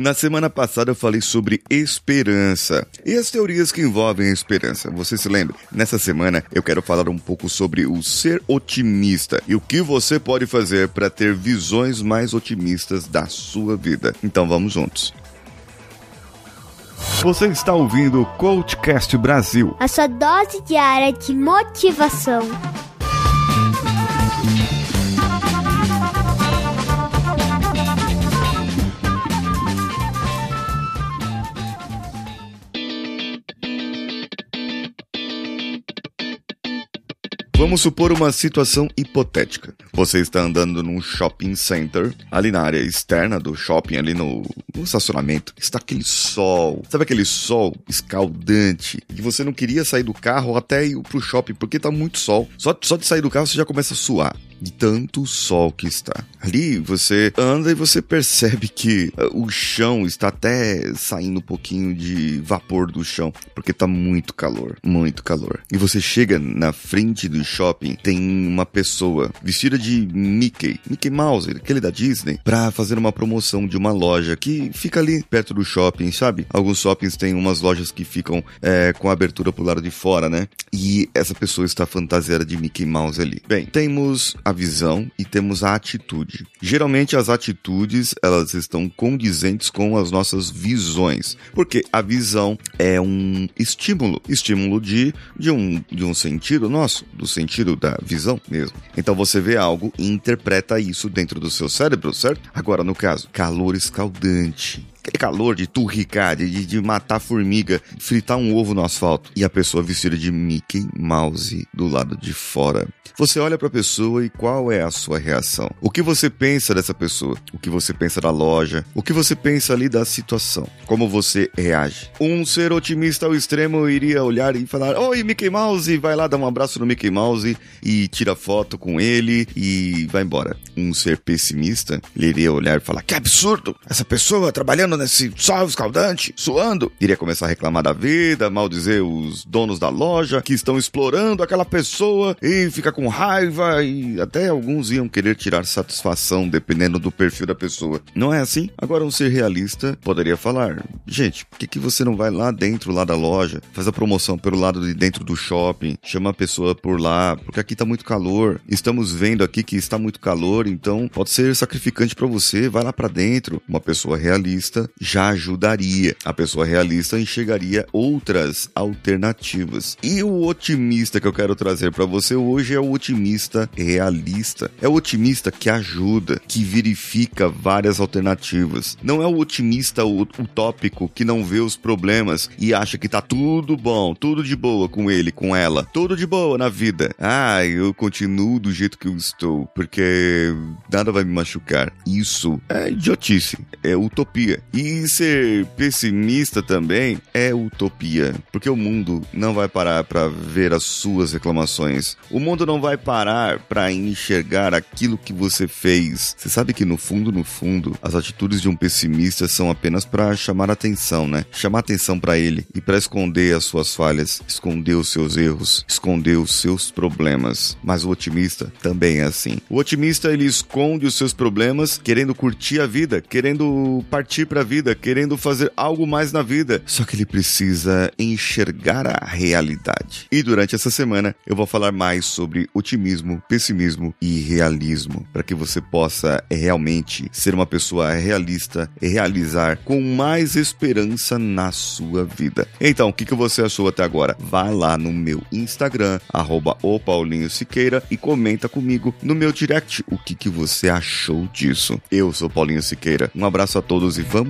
Na semana passada eu falei sobre esperança e as teorias que envolvem a esperança. Você se lembra? Nessa semana eu quero falar um pouco sobre o ser otimista e o que você pode fazer para ter visões mais otimistas da sua vida. Então vamos juntos. Você está ouvindo o Coachcast Brasil a sua dose diária de motivação. Vamos supor uma situação hipotética. Você está andando num shopping center, ali na área externa do shopping, ali no, no estacionamento, está aquele sol. Sabe aquele sol escaldante? Que você não queria sair do carro até ir pro shopping porque tá muito sol. Só, só de sair do carro você já começa a suar de tanto sol que está. Ali você anda e você percebe que uh, o chão está até saindo um pouquinho de vapor do chão, porque tá muito calor, muito calor. E você chega na frente do shopping, tem uma pessoa vestida de Mickey, Mickey Mouse, aquele da Disney, para fazer uma promoção de uma loja que fica ali perto do shopping, sabe? Alguns shoppings têm umas lojas que ficam é, com a abertura pro lado de fora, né? E essa pessoa está fantasiada de Mickey Mouse ali. Bem, temos a visão e temos a atitude. Geralmente as atitudes, elas estão condizentes com as nossas visões, porque a visão é um estímulo, estímulo de, de, um, de um sentido nosso, do sentido da visão mesmo. Então você vê algo e interpreta isso dentro do seu cérebro, certo? Agora, no caso, calor escaldante and cheat. Calor de turricar, de, de matar formiga, fritar um ovo no asfalto e a pessoa vestida de Mickey Mouse do lado de fora. Você olha para a pessoa e qual é a sua reação? O que você pensa dessa pessoa? O que você pensa da loja? O que você pensa ali da situação? Como você reage? Um ser otimista ao extremo iria olhar e falar: Oi, Mickey Mouse! Vai lá dar um abraço no Mickey Mouse e tira foto com ele e vai embora. Um ser pessimista, iria olhar e falar: Que absurdo! Essa pessoa trabalhando nesse sol escaldante, suando. Iria começar a reclamar da vida, maldizer os donos da loja que estão explorando aquela pessoa e fica com raiva e até alguns iam querer tirar satisfação dependendo do perfil da pessoa. Não é assim? Agora um ser realista poderia falar: gente, por que, que você não vai lá dentro lá da loja, faz a promoção pelo lado de dentro do shopping, chama a pessoa por lá, porque aqui tá muito calor. Estamos vendo aqui que está muito calor, então pode ser sacrificante para você, vai lá para dentro. Uma pessoa realista já ajudaria. A pessoa realista enxergaria outras alternativas. E o otimista que eu quero trazer para você hoje é o otimista realista. É o otimista que ajuda, que verifica várias alternativas. Não é o otimista utópico que não vê os problemas e acha que tá tudo bom, tudo de boa com ele, com ela, tudo de boa na vida. Ah, eu continuo do jeito que eu estou, porque nada vai me machucar. Isso é idiotice, é utopia. E ser pessimista também é utopia, porque o mundo não vai parar para ver as suas reclamações. O mundo não vai parar para enxergar aquilo que você fez. Você sabe que no fundo, no fundo, as atitudes de um pessimista são apenas para chamar atenção, né? Chamar atenção para ele e para esconder as suas falhas, esconder os seus erros, esconder os seus problemas. Mas o otimista também é assim. O otimista ele esconde os seus problemas, querendo curtir a vida, querendo partir para vida, querendo fazer algo mais na vida. Só que ele precisa enxergar a realidade. E durante essa semana eu vou falar mais sobre otimismo, pessimismo e realismo, para que você possa realmente ser uma pessoa realista e realizar com mais esperança na sua vida. Então, o que, que você achou até agora? Vai lá no meu Instagram, arroba Siqueira, e comenta comigo no meu direct o que, que você achou disso. Eu sou Paulinho Siqueira. Um abraço a todos e vamos